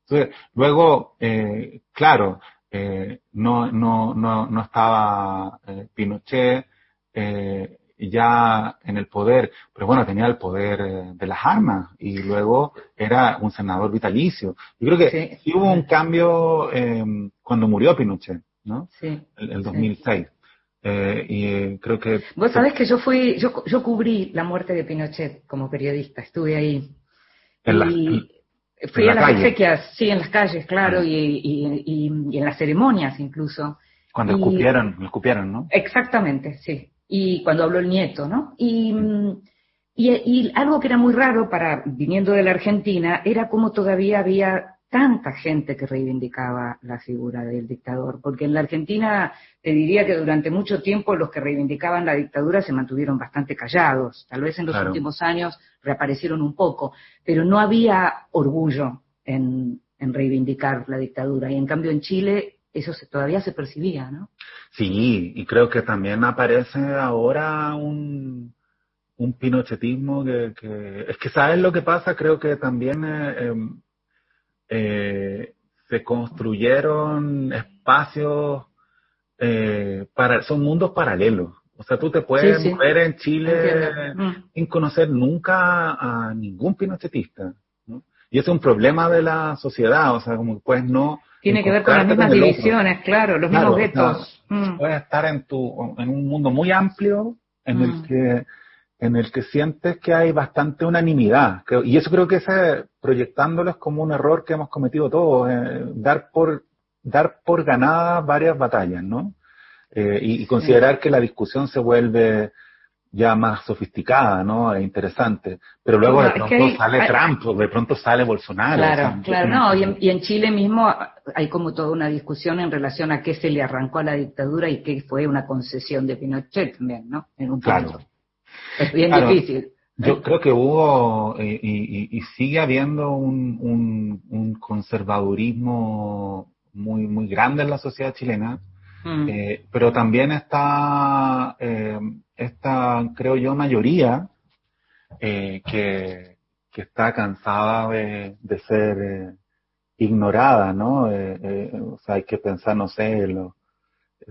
entonces, luego, eh, claro, eh, no, no, no, no estaba eh, Pinochet eh, ya en el poder, pero bueno, tenía el poder eh, de las armas y luego era un senador vitalicio. Yo creo que sí, sí hubo un cambio em, cuando murió Pinochet, ¿no? Sí. El, el 2006. Eh, y creo que... Vos sabés que yo fui, yo, yo cubrí la muerte de Pinochet como periodista, estuve ahí. En y, la, Fui a las calle. exequias, sí, en las calles, claro, ah. y, y, y, y, en las ceremonias incluso. Cuando escupieron, escupieron, ¿no? Exactamente, sí. Y cuando habló el nieto, ¿no? Y, y, y algo que era muy raro para, viniendo de la Argentina, era como todavía había tanta gente que reivindicaba la figura del dictador, porque en la Argentina te diría que durante mucho tiempo los que reivindicaban la dictadura se mantuvieron bastante callados, tal vez en los claro. últimos años reaparecieron un poco, pero no había orgullo en, en, reivindicar la dictadura, y en cambio en Chile eso se, todavía se percibía, ¿no? Sí, y creo que también aparece ahora un, un pinochetismo que, que, es que sabes lo que pasa, creo que también eh, em, eh, se construyeron espacios eh, para, son mundos paralelos. O sea, tú te puedes Sí, sí. mover en Chile Mm. sin conocer nunca a ningún pinochetista. ¿no? Y ese es un problema de la sociedad, o sea, como que puedes no... Tiene que ver con las mismas divisiones, claro, los Claro, mismos sea, Mm. Puedes estar en tu, en un mundo muy amplio en Mm. el que en el que sientes que hay bastante unanimidad. Creo- y eso creo que ese, proyectándolo es como un error que hemos cometido todos, eh, dar por, dar por ganadas varias batallas, ¿no? Eh, y, y considerar que la discusión se vuelve ya más sofisticada, ¿no? E interesante. Pero luego de pronto hay- sale hay- Trump, de pronto sale Bolsonaro. o Claro, sea, claro, no, y en, y en Chile mismo hay como toda una discusión en relación a qué se le arrancó a la dictadura y qué fue una concesión de Pinochet también, ¿no? En un Claro. Es bien Claro. difícil. Yo creo que hubo eh, y, y- sigue habiendo un, un, un conservadurismo muy, muy grande en la sociedad chilena, Mm. eh, pero también está eh, esta, creo yo, mayoría eh, que, que está cansada de, de ser ignorada, ¿no? O sea, hay que pensar, no sé, en los-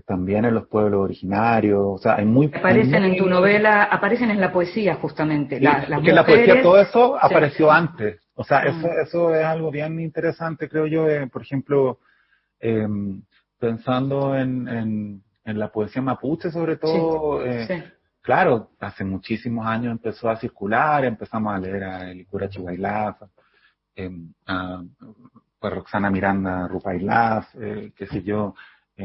también en los pueblos originarios, o sea, hay muy... Aparecen hay en tu novela, aparecen en la poesía justamente. Sí, La- las porque la poesía, mujeres- todo eso Sí. apareció antes. O sea, Mm. eso, eso es algo bien interesante, creo yo. eh, por ejemplo, eh, pensando en, en, en la poesía mapuche, sobre todo, eh, claro, hace muchísimos años empezó a circular, empezamos a leer a Elicura Chihuailaf, eh, a pues, Roxana Miranda Rupailaf, eh, qué sé yo,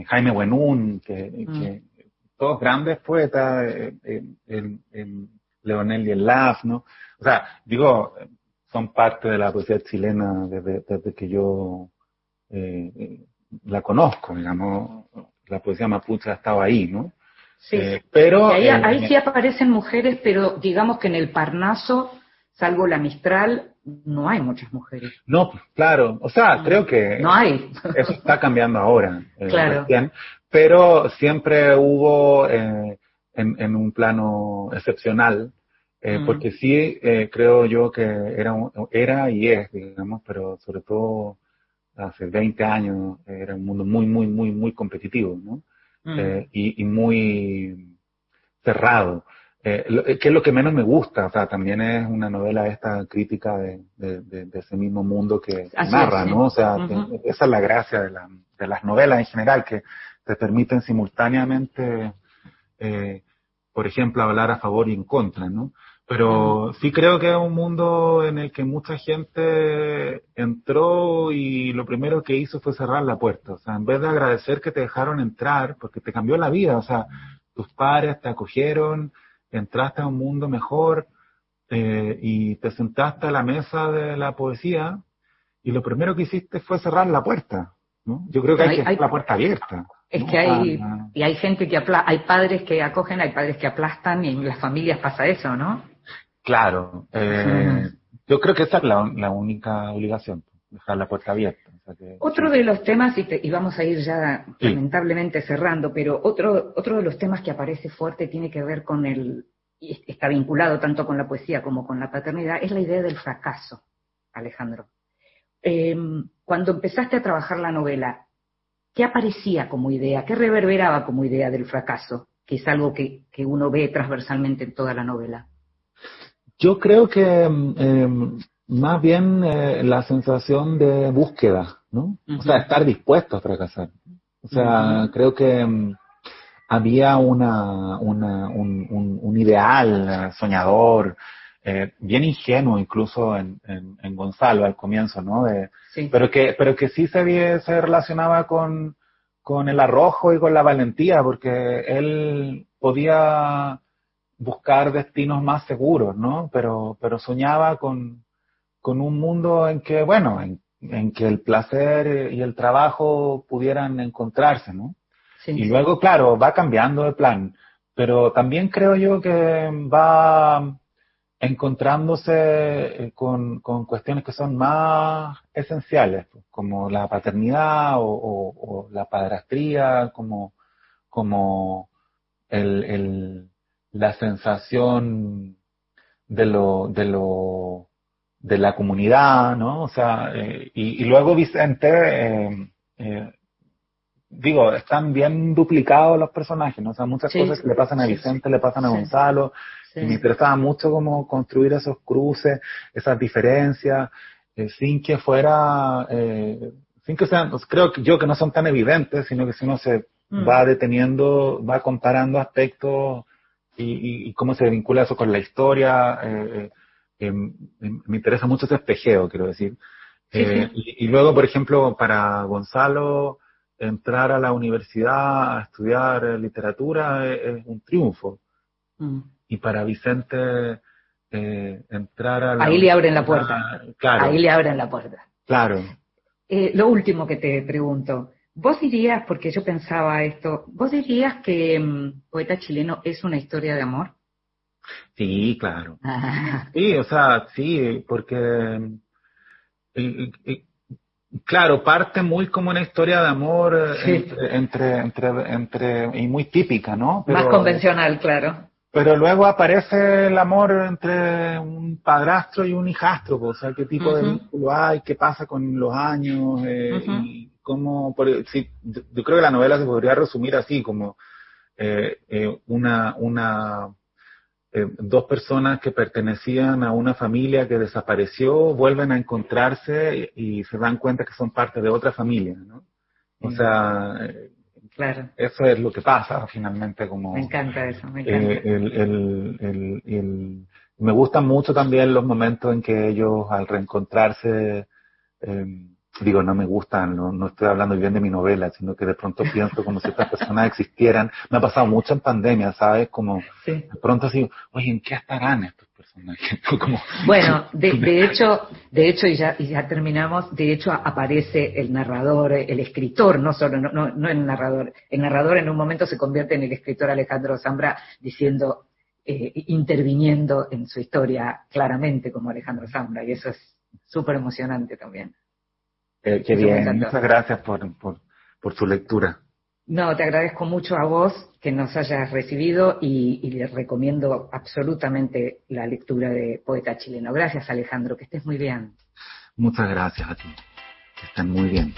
Jaime Buenún, que, Mm. que todos grandes poetas, eh, eh, el, el Leonel y el Laf, ¿no? O sea, digo, son parte de la poesía chilena desde, desde que yo eh, la conozco, digamos, la poesía mapuche ha estado ahí, ¿no? Sí. Eh, pero eh, ahí sí aparecen mujeres, pero digamos que en el Parnaso, salvo la Mistral, no hay muchas mujeres. no, claro, o sea, creo que No hay. eso está cambiando ahora, eh, Claro. recién, pero siempre hubo eh, en, en un plano excepcional, eh, Mm. porque sí eh, creo yo que era, era y es, digamos, pero sobre todo hace 20 años era un mundo muy, muy, muy, muy competitivo, ¿no? Mm. Y, y muy cerrado. Eh, eh, que es lo que menos me gusta, o sea, también es una novela esta crítica de, de- de- de ese mismo mundo que Así narra, es. ¿no? O sea, esa es la gracia de, la- de las novelas en general, que te permiten simultáneamente, eh, por ejemplo, hablar a favor y en contra, ¿no? Pero sí creo que es un mundo en el que mucha gente entró y lo primero que hizo fue cerrar la puerta. O sea, en vez de agradecer que te dejaron entrar, porque te cambió la vida, o sea, tus padres te acogieron, entraste a un mundo mejor eh, y te sentaste a la mesa de la poesía y lo primero que hiciste fue cerrar la puerta. ¿no? Yo creo que hay, Hay- que hay- dejar la puerta abierta. Es ¿no? que hay, Ah, y hay gente que apla hay padres que acogen, hay padres que aplastan y en las familias pasa eso, ¿no? Claro. eh, Yo creo que esa es la, la única obligación, dejar la puerta abierta. Otro de los temas, y, te- y vamos a ir ya Sí. lamentablemente cerrando, pero otro, otro de los temas que aparece fuerte tiene que ver con el, y es- está vinculado tanto con la poesía como con la paternidad, es la idea del fracaso, Alejandro. Eh, cuando empezaste a trabajar la novela, ¿qué aparecía como idea? ¿Qué reverberaba como idea del fracaso? Que es algo que, que uno ve transversalmente en toda la novela. Yo creo que mm, em, más bien eh, la sensación de búsqueda, ¿no? O sea, estar dispuesto a fracasar. O sea, creo que mm, había una, una, un, un, un ideal soñador, eh, bien ingenuo incluso en, en, en Gonzalo al comienzo, ¿no? De, Sí. pero que, pero que sí se, vi- se relacionaba con, con el arrojo y con la valentía, porque él podía buscar destinos más seguros, ¿no? Pero, pero soñaba con, con un mundo en que, bueno, en, en que el placer y el trabajo pudieran encontrarse, ¿no? Sí. Y luego, claro, va cambiando de plan, pero también creo yo que va encontrándose eh, con, con, cuestiones que son más esenciales, pues, como la paternidad o, la padrastría, como, como el, el, la sensación de lo, de lo, de la comunidad, ¿no? O sea, eh, y, luego Vicente, eh, eh, digo, están bien duplicados los personajes, ¿no? O sea, muchas cosas que le pasan a Vicente, le pasan a Gonzalo, y me interesaba mucho cómo construir esos cruces, esas diferencias, sin que fuera, sin que sean, pues, creo que yo que no son tan evidentes, sino que si uno se mm. va deteniendo, va comparando aspectos y, y, cómo se vincula eso con la historia, eh, me interesa mucho ese espejeo, quiero decir. Eh, y, luego, por ejemplo, para Gonzalo, entrar a la universidad a estudiar literatura es, un triunfo. Mm. Y para Vicente, eh, entrar a la Ahí le abren la puerta. Claro. Ahí le abren la puerta. Claro. Eh, lo último que te pregunto, vos dirías, porque yo pensaba esto, vos dirías que mm, Poeta Chileno es una historia de amor? Sí, claro. Sí, o sea, sí, porque, claro, parte muy como una historia de amor eh, entre, entre, entre, y muy típica, ¿no? Más convencional, claro. Pero luego aparece el amor entre un padrastro y un hijastro, o sea, qué tipo de vínculo hay, qué pasa con los años, eh, y cómo, sí, yo creo que la novela se podría resumir así, como eh, una, una eh, dos personas que pertenecían a una familia que desapareció vuelven a encontrarse y, se dan cuenta que son parte de otra familia, ¿no? O sea, eh, claro. eso es lo que pasa finalmente como... Me encanta eso, me encanta. Eh, el, el, el, me gustan mucho también los momentos en que ellos al reencontrarse eh, digo, no me gustan, no, no estoy hablando bien de mi novela, sino que de pronto pienso como si estas personas existieran. Me ha pasado mucho en pandemia, ¿sabes? Como de pronto así, oye, ¿en qué estarán estos personajes? como, bueno, de, de, hecho, de hecho, y ya, y ya terminamos, de hecho aparece el narrador, el escritor, no solo, no, no, no el narrador. El narrador en un momento se convierte en el escritor Alejandro Zambra diciendo, eh, interviniendo en su historia claramente como Alejandro Zambra, y eso es súper emocionante también. Eh, qué bien, muchas gracias por, por, por, su lectura. No, te agradezco mucho a vos que nos hayas recibido y, y les recomiendo absolutamente la lectura de Poeta Chileno. Gracias Alejandro, que estés muy bien. Muchas gracias a ti, que estén muy bien.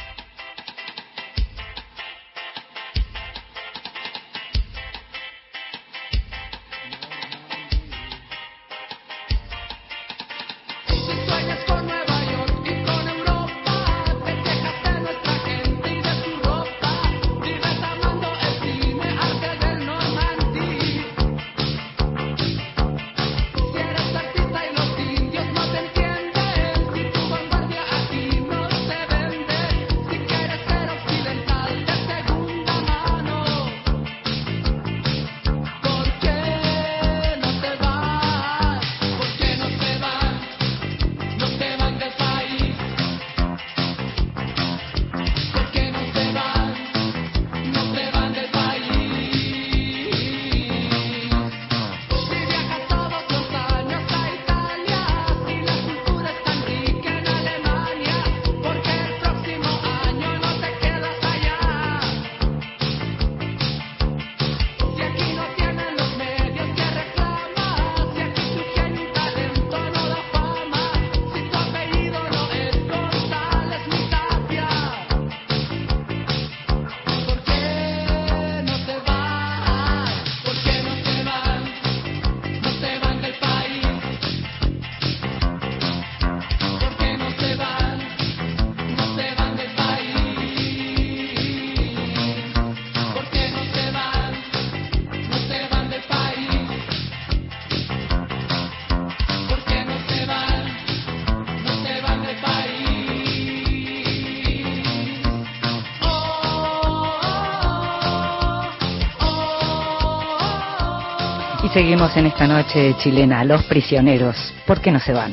seguimos en esta noche chilena, los prisioneros. ¿Por qué no se van?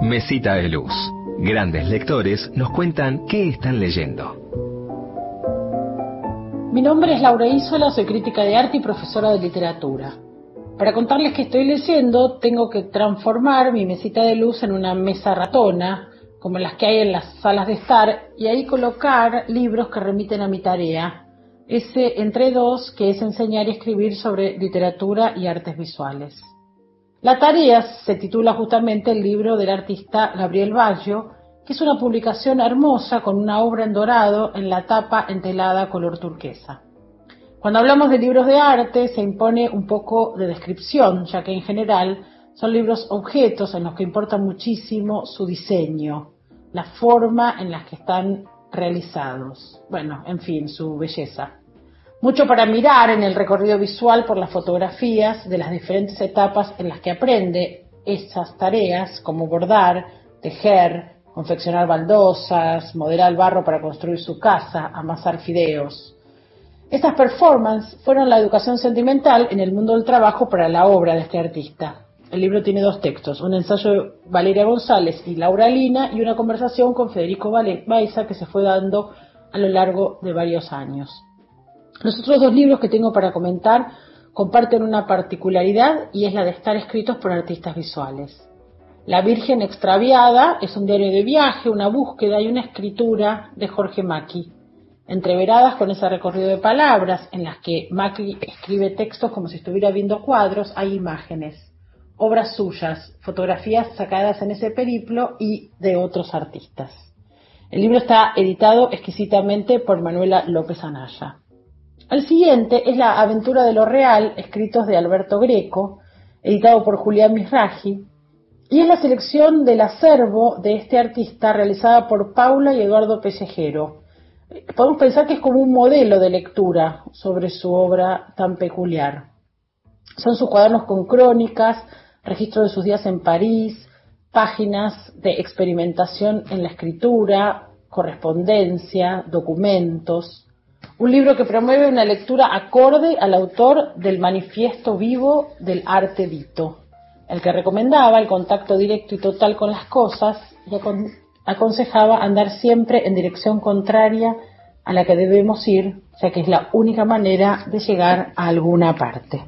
Mesita de Luz. Grandes lectores nos cuentan qué están leyendo. Mi nombre es Laura Isola, soy crítica de arte y profesora de literatura. Para contarles que estoy leyendo, tengo que transformar mi mesita de luz en una mesa ratona, como las que hay en las salas de estar, y ahí colocar libros que remiten a mi tarea, ese entre dos que es enseñar y escribir sobre literatura y artes visuales. La tarea se titula justamente el libro del artista Gabriel Baggio, que es una publicación hermosa con una obra en dorado en la tapa entelada color turquesa. Cuando hablamos de libros de arte se impone un poco de descripción, ya que en general son libros objetos en los que importa muchísimo su diseño, la forma en la que están realizados, bueno, en fin, su belleza. Mucho para mirar en el recorrido visual por las fotografías de las diferentes etapas en las que aprende esas tareas, como bordar, tejer, confeccionar baldosas, modelar barro para construir su casa, amasar fideos. Estas performances fueron la educación sentimental en el mundo del trabajo para la obra de este artista. El libro tiene dos textos, un ensayo de Valeria González y Laura Lina y una conversación con Federico Baiza que se fue dando a lo largo de varios años. Los otros dos libros que tengo para comentar comparten una particularidad y es la de estar escritos por artistas visuales. La Virgen extraviada es un diario de viaje, una búsqueda y una escritura de Jorge Maki, entreveradas con ese recorrido de palabras en las que Maki escribe textos como si estuviera viendo cuadros, hay imágenes, obras suyas, fotografías sacadas en ese periplo y de otros artistas. El libro está editado exquisitamente por Manuela López Anaya. El siguiente es La aventura de lo real, escritos de Alberto Greco, editado por Julián Misraji, y es la selección del acervo de este artista realizada por Paula y Eduardo Pellejero. Podemos pensar que es como un modelo de lectura sobre su obra tan peculiar. Son sus cuadernos con crónicas, registro de sus días en París, páginas de experimentación en la escritura, correspondencia, documentos. Un libro que promueve una lectura acorde al autor del manifiesto vivo del arte dito, el que recomendaba el contacto directo y total con las cosas y aconsejaba andar siempre en dirección contraria a la que debemos ir, ya que es la única manera de llegar a alguna parte.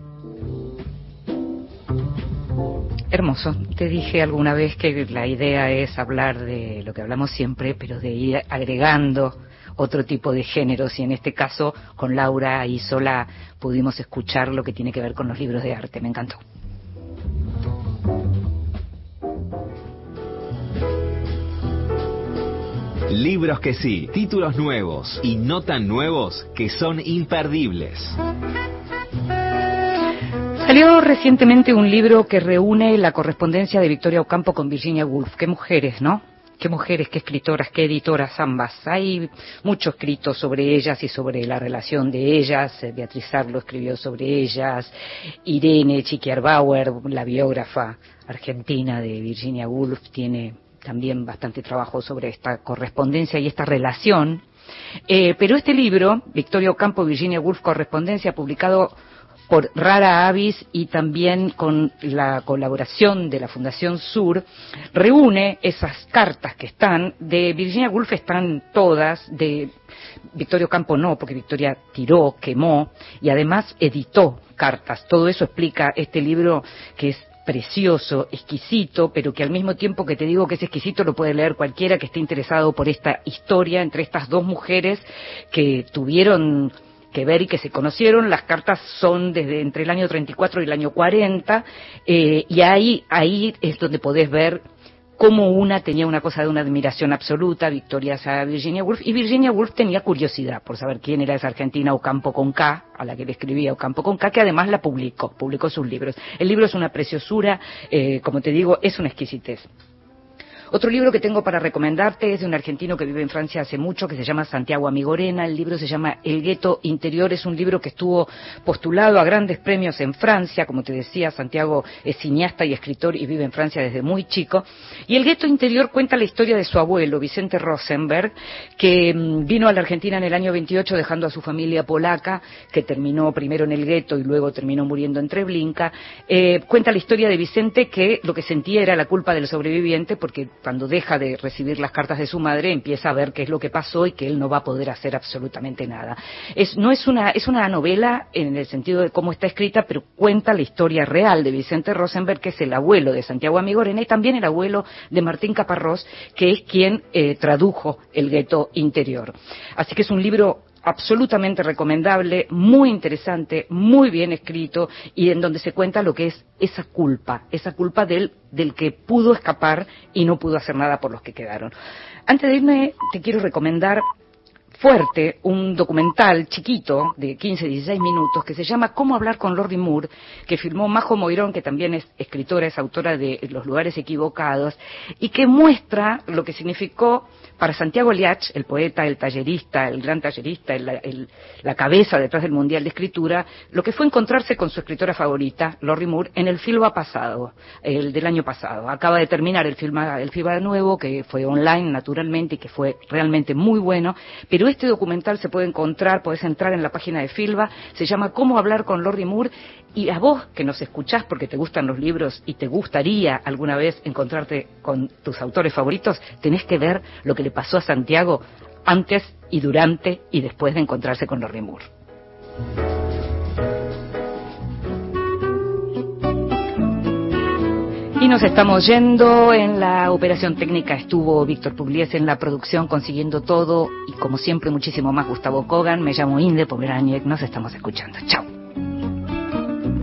Hermoso. Te dije alguna vez que la idea es hablar de lo que hablamos siempre, pero de ir agregando otro tipo de géneros y en este caso con Laura y sola pudimos escuchar lo que tiene que ver con los libros de arte. Me encantó. Libros que sí, títulos nuevos y no tan nuevos que son imperdibles. Salió recientemente un libro que reúne la correspondencia de Victoria Ocampo con Virginia Woolf. Qué mujeres, ¿no? qué mujeres, qué escritoras, qué editoras ambas. Hay mucho escrito sobre ellas y sobre la relación de ellas. Eh, Beatriz Arlo escribió sobre ellas. Irene Chiquiarbauer, la biógrafa argentina de Virginia Woolf, tiene también bastante trabajo sobre esta correspondencia y esta relación. Eh, pero este libro, Victoria Ocampo, Virginia Woolf, Correspondencia, publicado por Rara Avis y también con la colaboración de la Fundación Sur, reúne esas cartas que están, de Virginia Woolf están todas, de Victorio Campo no, porque Victoria tiró, quemó y además editó cartas. Todo eso explica este libro que es precioso, exquisito, pero que al mismo tiempo que te digo que es exquisito lo puede leer cualquiera que esté interesado por esta historia entre estas dos mujeres que tuvieron que ver y que se conocieron. Las cartas son desde entre el año 34 y el año 40 eh, y ahí, ahí es donde podés ver cómo una tenía una cosa de una admiración absoluta, Victoria a Virginia Woolf, y Virginia Woolf tenía curiosidad por saber quién era esa argentina Ocampo con K, a la que le escribía Ocampo con K, que además la publicó, publicó sus libros. El libro es una preciosura, eh, como te digo, es una exquisitez. Otro libro que tengo para recomendarte es de un argentino que vive en Francia hace mucho, que se llama Santiago Amigorena. El libro se llama El gueto interior. Es un libro que estuvo postulado a grandes premios en Francia. Como te decía, Santiago es cineasta y escritor y vive en Francia desde muy chico. Y El gueto interior cuenta la historia de su abuelo, Vicente Rosenberg, que mm, vino a la Argentina en el año 28 dejando a su familia polaca, que terminó primero en el gueto y luego terminó muriendo en Treblinka. Eh, cuenta la historia de Vicente que lo que sentía era la culpa del sobreviviente porque cuando deja de recibir las cartas de su madre, empieza a ver qué es lo que pasó y que él no va a poder hacer absolutamente nada. Es, no es una, es una novela en el sentido de cómo está escrita, pero cuenta la historia real de Vicente Rosenberg, que es el abuelo de Santiago Amigorena y también el abuelo de Martín Caparrós, que es quien eh, tradujo el gueto interior. Así que es un libro absolutamente recomendable, muy interesante, muy bien escrito y en donde se cuenta lo que es esa culpa, esa culpa del, del que pudo escapar y no pudo hacer nada por los que quedaron. Antes de irme, te quiero recomendar fuerte un documental chiquito de 15-16 minutos que se llama Cómo hablar con Lordy Moore, que firmó Majo Moirón, que también es escritora, es autora de Los lugares equivocados, y que muestra lo que significó para Santiago Liach, el poeta, el tallerista, el gran tallerista, la cabeza detrás del Mundial de Escritura, lo que fue encontrarse con su escritora favorita, Lorry Moore, en el FILBA pasado, el del año pasado. Acaba de terminar el FILBA, el FILBA nuevo, que fue online naturalmente y que fue realmente muy bueno, pero este documental se puede encontrar, puedes entrar en la página de FILBA, se llama Cómo hablar con Lorry Moore, y a vos que nos escuchás porque te gustan los libros y te gustaría alguna vez encontrarte con tus autores favoritos, tenés que ver lo que le pasó a Santiago antes y durante y después de encontrarse con Lorry Moore. Y nos estamos yendo. En la operación técnica estuvo Víctor Pugliese en la producción consiguiendo todo y como siempre muchísimo más Gustavo Kogan. Me llamo Inde Pomeraniec. Nos estamos escuchando. Chao.